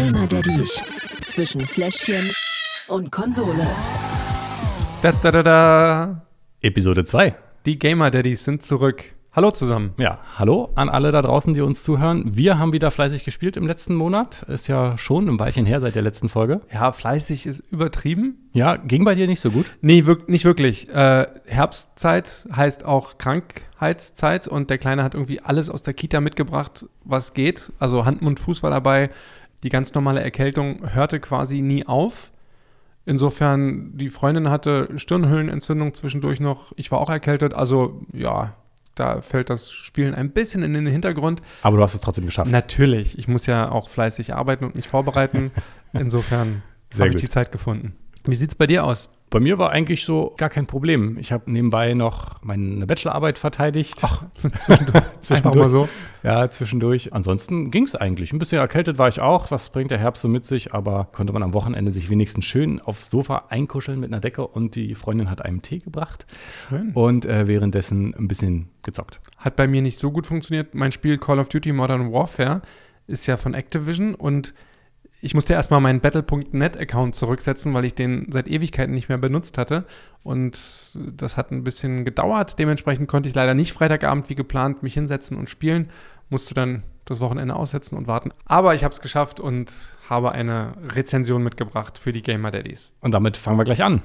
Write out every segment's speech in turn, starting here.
Gamer Daddies zwischen Fläschchen und Konsole. Da, da, da, da. Episode 2. Die Gamer Daddies sind zurück. Hallo zusammen. Ja, hallo an alle da draußen, die uns zuhören. Wir haben wieder fleißig gespielt im letzten Monat. Ist ja schon ein Weilchen her seit der letzten Folge. Ja, fleißig ist übertrieben. Ja, ging bei dir nicht so gut? Nee, wirk nicht wirklich. Äh, Herbstzeit heißt auch Krankheitszeit und der Kleine hat irgendwie alles aus der Kita mitgebracht, was geht. Also Hand, Mund, Fuß war dabei. Die ganz normale Erkältung hörte quasi nie auf. Insofern, die Freundin hatte Stirnhöhlenentzündung zwischendurch noch. Ich war auch erkältet. Also ja, da fällt das Spielen ein bisschen in den Hintergrund. Aber du hast es trotzdem geschafft. Natürlich, ich muss ja auch fleißig arbeiten und mich vorbereiten. Insofern habe ich die Zeit gefunden. Wie sieht es bei dir aus? Bei mir war eigentlich so gar kein Problem. Ich habe nebenbei noch meine Bachelorarbeit verteidigt. Ach, zwischendurch. Einfach mal so. Ja, zwischendurch. Ansonsten ging es eigentlich. Ein bisschen erkältet war ich auch. Was bringt der Herbst so mit sich? Aber konnte man am Wochenende sich wenigstens schön aufs Sofa einkuscheln mit einer Decke und die Freundin hat einem Tee gebracht Schön. und äh, währenddessen ein bisschen gezockt. Hat bei mir nicht so gut funktioniert. Mein Spiel Call of Duty Modern Warfare ist ja von Activision und ich musste erstmal meinen Battle.net-Account zurücksetzen, weil ich den seit Ewigkeiten nicht mehr benutzt hatte. Und das hat ein bisschen gedauert. Dementsprechend konnte ich leider nicht Freitagabend wie geplant mich hinsetzen und spielen. Musste dann das Wochenende aussetzen und warten. Aber ich habe es geschafft und habe eine Rezension mitgebracht für die Gamer Daddies. Und damit fangen wir gleich an.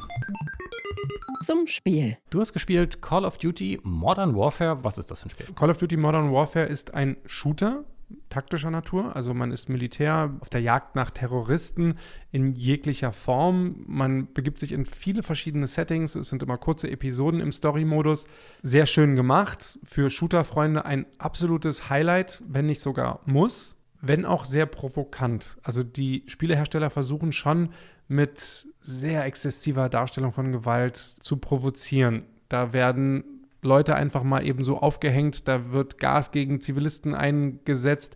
Zum Spiel. Du hast gespielt Call of Duty Modern Warfare. Was ist das für ein Spiel? Call of Duty Modern Warfare ist ein Shooter taktischer Natur. Also man ist Militär auf der Jagd nach Terroristen in jeglicher Form. Man begibt sich in viele verschiedene Settings. Es sind immer kurze Episoden im Story-Modus. Sehr schön gemacht. Für Shooter-Freunde ein absolutes Highlight, wenn nicht sogar muss. Wenn auch sehr provokant. Also die Spielehersteller versuchen schon mit sehr exzessiver Darstellung von Gewalt zu provozieren. Da werden Leute einfach mal eben so aufgehängt, da wird Gas gegen Zivilisten eingesetzt,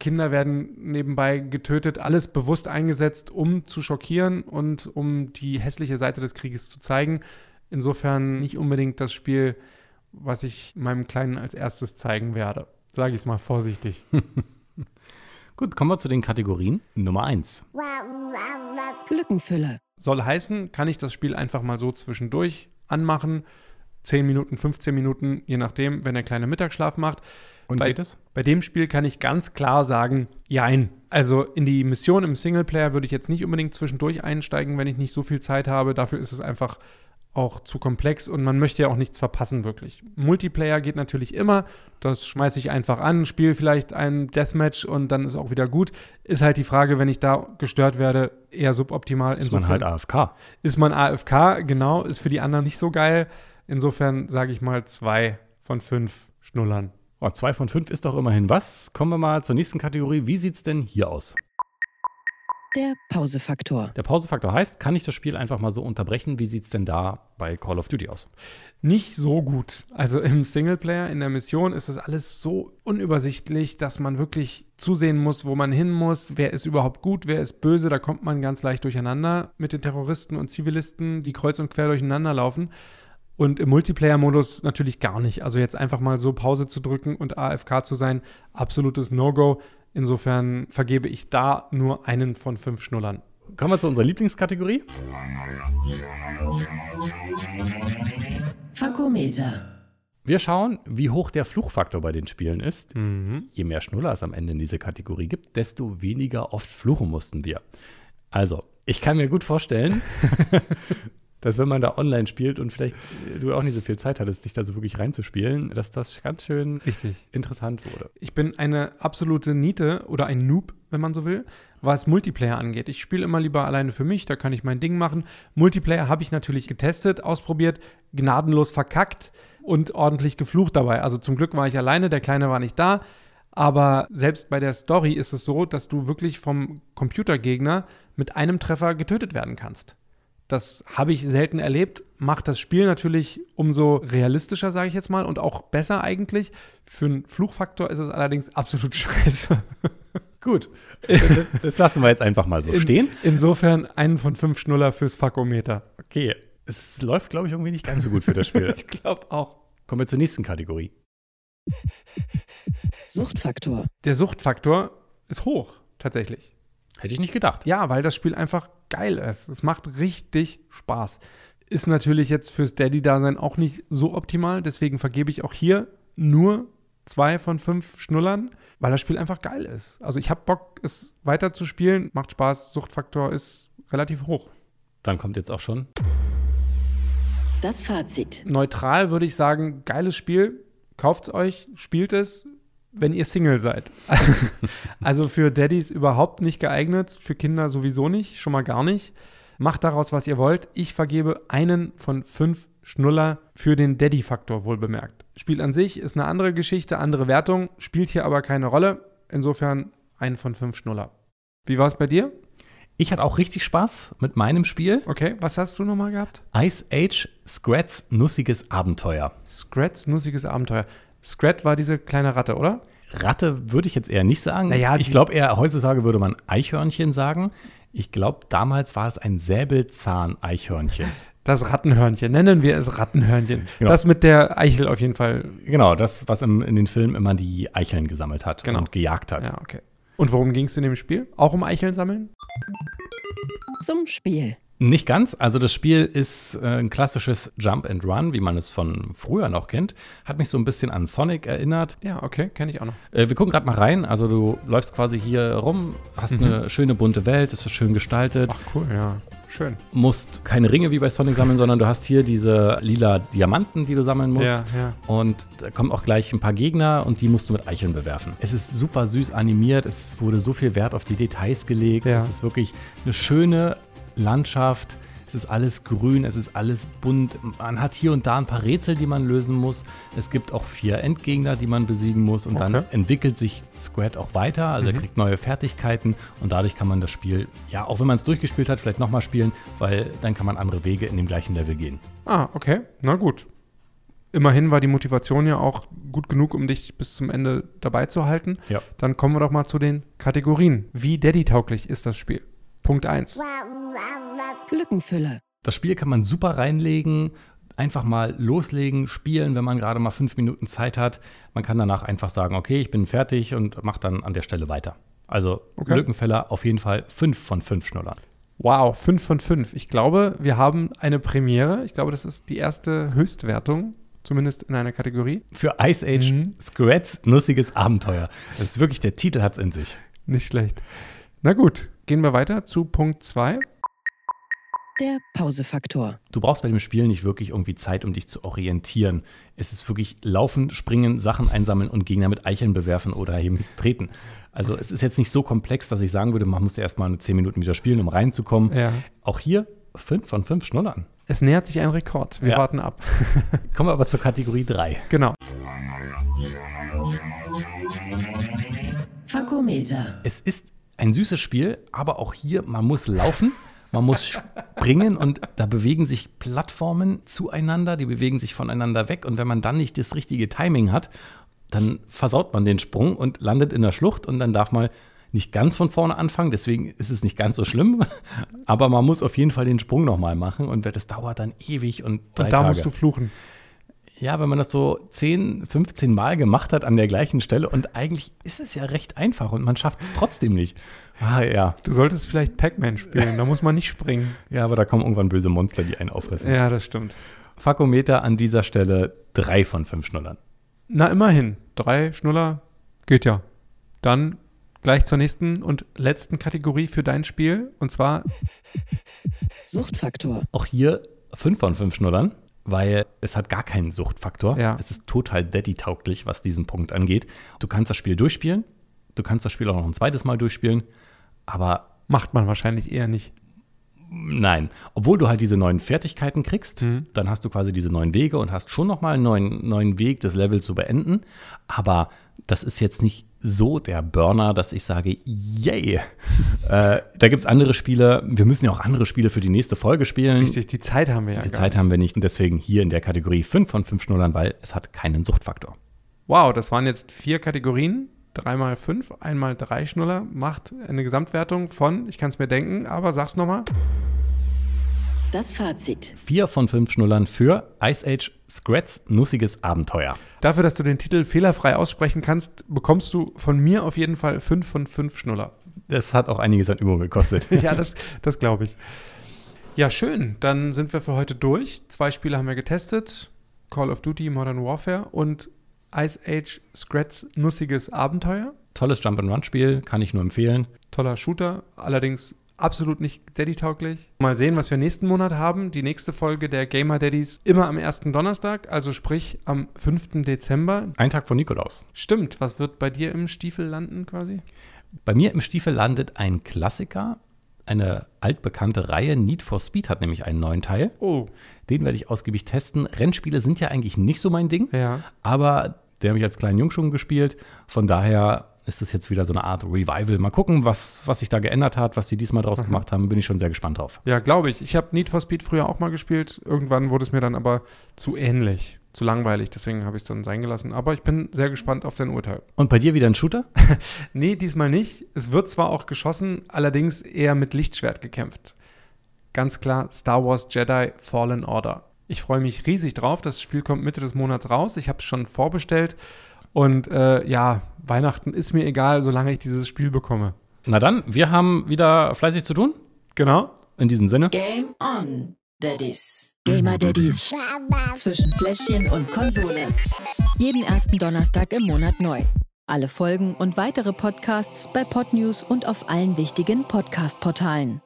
Kinder werden nebenbei getötet, alles bewusst eingesetzt, um zu schockieren und um die hässliche Seite des Krieges zu zeigen. Insofern nicht unbedingt das Spiel, was ich meinem Kleinen als erstes zeigen werde. Sage ich es mal vorsichtig. Gut, kommen wir zu den Kategorien. Nummer 1. Lückenfüller. Soll heißen, kann ich das Spiel einfach mal so zwischendurch anmachen. 10 Minuten, 15 Minuten, je nachdem, wenn der kleine Mittagsschlaf macht. Und Bei- geht es? Bei dem Spiel kann ich ganz klar sagen, jein. Also in die Mission im Singleplayer würde ich jetzt nicht unbedingt zwischendurch einsteigen, wenn ich nicht so viel Zeit habe. Dafür ist es einfach auch zu komplex und man möchte ja auch nichts verpassen, wirklich. Multiplayer geht natürlich immer. Das schmeiße ich einfach an, spiele vielleicht ein Deathmatch und dann ist auch wieder gut. Ist halt die Frage, wenn ich da gestört werde, eher suboptimal. Ist man halt AFK. ist man AFK, genau, ist für die anderen nicht so geil. Insofern sage ich mal zwei von fünf Schnullern. Oh, zwei von fünf ist doch immerhin was. Kommen wir mal zur nächsten Kategorie. Wie sieht es denn hier aus? Der Pausefaktor. Der Pausefaktor heißt, kann ich das Spiel einfach mal so unterbrechen? Wie sieht es denn da bei Call of Duty aus? Nicht so gut. Also im Singleplayer, in der Mission ist es alles so unübersichtlich, dass man wirklich zusehen muss, wo man hin muss, wer ist überhaupt gut, wer ist böse. Da kommt man ganz leicht durcheinander mit den Terroristen und Zivilisten, die kreuz und quer durcheinander laufen. Und im Multiplayer-Modus natürlich gar nicht. Also jetzt einfach mal so Pause zu drücken und AFK zu sein, absolutes No-Go. Insofern vergebe ich da nur einen von fünf Schnullern. Kommen wir zu unserer Lieblingskategorie. Fakometer. Wir schauen, wie hoch der Fluchfaktor bei den Spielen ist. Mhm. Je mehr Schnuller es am Ende in diese Kategorie gibt, desto weniger oft fluchen mussten wir. Also, ich kann mir gut vorstellen, dass wenn man da online spielt und vielleicht äh, du auch nicht so viel Zeit hattest, dich da so wirklich reinzuspielen, dass das ganz schön Richtig. interessant wurde. Ich bin eine absolute Niete oder ein Noob, wenn man so will, was Multiplayer angeht. Ich spiele immer lieber alleine für mich, da kann ich mein Ding machen. Multiplayer habe ich natürlich getestet, ausprobiert, gnadenlos verkackt und ordentlich geflucht dabei. Also zum Glück war ich alleine, der Kleine war nicht da. Aber selbst bei der Story ist es so, dass du wirklich vom Computergegner mit einem Treffer getötet werden kannst. Das habe ich selten erlebt. Macht das Spiel natürlich umso realistischer, sage ich jetzt mal, und auch besser eigentlich. Für einen Fluchfaktor ist es allerdings absolut scheiße. Gut, das lassen wir jetzt einfach mal so stehen. In, insofern einen von fünf Schnuller fürs Fakometer. Okay, es läuft, glaube ich, irgendwie nicht ganz so gut für das Spiel. Ich glaube auch. Kommen wir zur nächsten Kategorie. Suchtfaktor. Der Suchtfaktor ist hoch, tatsächlich. Hätte ich nicht gedacht. Ja, weil das Spiel einfach geil ist. Es macht richtig Spaß. Ist natürlich jetzt fürs Daddy-Dasein auch nicht so optimal, deswegen vergebe ich auch hier nur zwei von fünf Schnullern, weil das Spiel einfach geil ist. Also ich habe Bock, es weiter zu spielen, macht Spaß, Suchtfaktor ist relativ hoch. Dann kommt jetzt auch schon. Das Fazit. Neutral würde ich sagen, geiles Spiel, kauft es euch, spielt es, wenn ihr Single seid. also für Daddys überhaupt nicht geeignet, für Kinder sowieso nicht, schon mal gar nicht. Macht daraus, was ihr wollt. Ich vergebe einen von fünf Schnuller für den Daddy-Faktor, wohl bemerkt. Spiel an sich ist eine andere Geschichte, andere Wertung, spielt hier aber keine Rolle. Insofern ein von fünf Schnuller. Wie war es bei dir? Ich hatte auch richtig Spaß mit meinem Spiel. Okay, was hast du nochmal gehabt? Ice Age Scrats Nussiges Abenteuer. Scrats nussiges Abenteuer. Scrat war diese kleine Ratte, oder? Ratte würde ich jetzt eher nicht sagen. Naja, ich glaube eher, heutzutage würde man Eichhörnchen sagen. Ich glaube, damals war es ein Säbelzahn-Eichhörnchen. Das Rattenhörnchen. Nennen wir es Rattenhörnchen. Genau. Das mit der Eichel auf jeden Fall. genau, das, was im, in den Filmen immer die Eicheln gesammelt hat Genau. und gejagt hat. Ja, okay. Und worum ging es in dem Spiel? Auch um Eicheln sammeln? Zum Spiel. Nicht ganz. Also das Spiel ist äh, ein klassisches Jump and Run, wie man es von früher noch kennt. Hat mich so ein bisschen an Sonic erinnert. Ja, okay, kenne ich auch noch. Äh, wir gucken gerade mal rein. Also du läufst quasi hier rum, hast eine schöne bunte Welt, ist schön gestaltet. Ach cool, ja. Schön. musst keine Ringe wie bei Sonic sammeln, sondern du hast hier diese lila Diamanten, die du sammeln musst. Ja, ja. Und da kommen auch gleich ein paar Gegner und die musst du mit Eicheln bewerfen. Es ist super süß animiert, es wurde so viel Wert auf die Details gelegt. Ja. Es ist wirklich eine schöne Landschaft. Es ist alles grün, es ist alles bunt. Man hat hier und da ein paar Rätsel, die man lösen muss. Es gibt auch vier Endgegner, die man besiegen muss. Und dann Okay. entwickelt sich Squad auch weiter. Also er kriegt neue Fertigkeiten und dadurch kann man das Spiel, ja, auch wenn man es durchgespielt hat, vielleicht nochmal spielen, weil dann kann man andere Wege in dem gleichen Level gehen. Ah, okay. Na gut. Immerhin war die Motivation ja auch gut genug, um dich bis zum Ende dabei zu halten. Ja. Dann kommen wir doch mal zu den Kategorien. Wie Daddy-tauglich ist das Spiel? Punkt 1. Lückenfüller. Das Spiel kann man super reinlegen, einfach mal loslegen, spielen, wenn man gerade mal fünf Minuten Zeit hat. Man kann danach einfach sagen, okay, ich bin fertig und macht dann an der Stelle weiter. Also Okay. Lückenfeller auf jeden Fall fünf von fünf Schnullern. Wow, 5 von 5. Ich glaube, wir haben eine Premiere. Ich glaube, das ist die erste Höchstwertung, zumindest in einer Kategorie. Für Ice Age Mhm. Scrats nussiges Abenteuer. Das ist wirklich, der Titel hat's in sich. Nicht schlecht. Na gut, gehen wir weiter zu Punkt 2. Der Pausefaktor. Du brauchst bei dem Spiel nicht wirklich irgendwie Zeit, um dich zu orientieren. Es ist wirklich laufen, springen, Sachen einsammeln und Gegner mit Eicheln bewerfen oder eben treten. Also es ist jetzt nicht so komplex, dass ich sagen würde, man muss erst mal 10 Minuten wieder spielen, um reinzukommen. Ja. Auch hier 5 von 5 Schnullern. Es nähert sich ein Rekord. Wir Ja. warten ab. Kommen wir aber zur Kategorie 3. genau. Fakometer. Es ist ein süßes Spiel, aber auch hier, man muss laufen, man muss springen und da bewegen sich Plattformen zueinander, die bewegen sich voneinander weg und wenn man dann nicht das richtige Timing hat, dann versaut man den Sprung und landet in der Schlucht und dann darf man nicht ganz von vorne anfangen, deswegen ist es nicht ganz so schlimm, aber man muss auf jeden Fall den Sprung nochmal machen und das dauert dann ewig und drei Und da Tage. musst du fluchen. Ja, wenn man das so 10, 15 Mal gemacht hat an der gleichen Stelle und eigentlich ist es ja recht einfach und man schafft es trotzdem nicht. Ah, ja. Du solltest vielleicht Pac-Man spielen, da muss man nicht springen. Ja, aber da kommen irgendwann böse Monster, die einen auffressen. Ja, das stimmt. Fakometer an dieser Stelle 3 von 5 Schnullern. Na, immerhin. Drei Schnuller geht ja. Dann gleich zur nächsten und letzten Kategorie für dein Spiel. Und zwar, Suchtfaktor. Auch hier 5 von 5 Schnullern, weil es hat gar keinen Suchtfaktor. Ja. Es ist total Daddy-tauglich, was diesen Punkt angeht. Du kannst das Spiel durchspielen, du kannst das Spiel auch noch ein zweites Mal durchspielen, aber macht man wahrscheinlich eher nicht. Nein, obwohl du halt diese neuen Fertigkeiten kriegst, Mhm. dann hast du quasi diese neuen Wege und hast schon noch mal einen neuen, neuen Weg, das Level zu beenden. Aber das ist jetzt nicht so der Burner, dass ich sage, yay. äh, da gibt es andere Spiele. Wir müssen ja auch andere Spiele für die nächste Folge spielen. Richtig, die Zeit haben wir ja Die Zeit nicht. haben wir nicht und deswegen hier in der Kategorie 5 von 5 Schnullern, weil es hat keinen Suchtfaktor. Wow, das waren jetzt vier Kategorien. Dreimal fünf, einmal drei Schnuller. Macht eine Gesamtwertung von, ich kann es mir denken, aber sag's nochmal. Das Fazit. 4 von 5 Schnullern für Ice Age Scrats Nussiges Abenteuer. Dafür, dass du den Titel fehlerfrei aussprechen kannst, bekommst du von mir auf jeden Fall fünf von fünf Schnuller. Das hat auch einiges an Übung gekostet. ja, das, das glaube ich. Ja, schön. Dann sind wir für heute durch. Zwei Spiele haben wir getestet. Call of Duty Modern Warfare und Ice Age Scratch Nussiges Abenteuer. Tolles Jump-and-Run-Spiel, kann ich nur empfehlen. Toller Shooter, allerdings absolut nicht Daddy-tauglich. Mal sehen, was wir nächsten Monat haben. Die nächste Folge der Gamer Daddies immer am ersten Donnerstag, also sprich am 5. Dezember. Ein Tag vor Nikolaus. Stimmt. Was wird bei dir im Stiefel landen quasi? Bei mir im Stiefel landet ein Klassiker, eine altbekannte Reihe. Need for Speed hat nämlich einen neuen Teil. Oh. Den werde ich ausgiebig testen. Rennspiele sind ja eigentlich nicht so mein Ding, Ja. aber der habe ich als kleinen Jung schon gespielt. Von daher ist das jetzt wieder so eine Art Revival. Mal gucken, was, was sich da geändert hat, was die diesmal draus gemacht haben. Bin ich schon sehr gespannt drauf. Ja, glaube ich. Ich habe Need for Speed früher auch mal gespielt. Irgendwann wurde es mir dann aber zu ähnlich, zu langweilig. Deswegen habe ich es dann sein gelassen. Aber ich bin sehr gespannt auf dein Urteil. Und bei dir wieder ein Shooter? Nee, diesmal nicht. Es wird zwar auch geschossen, allerdings eher mit Lichtschwert gekämpft. Ganz klar Star Wars Jedi Fallen Order. Ich freue mich riesig drauf. Das Spiel kommt Mitte des Monats raus. Ich habe es schon vorbestellt. Und äh, ja, Weihnachten ist mir egal, solange ich dieses Spiel bekomme. Na dann, wir haben wieder fleißig zu tun. Genau. In diesem Sinne. Game on, Daddies. Gamer Daddies. Zwischen Fläschchen und Konsole. Jeden ersten Donnerstag im Monat neu. Alle Folgen und weitere Podcasts bei Podnews und auf allen wichtigen Podcast-Portalen.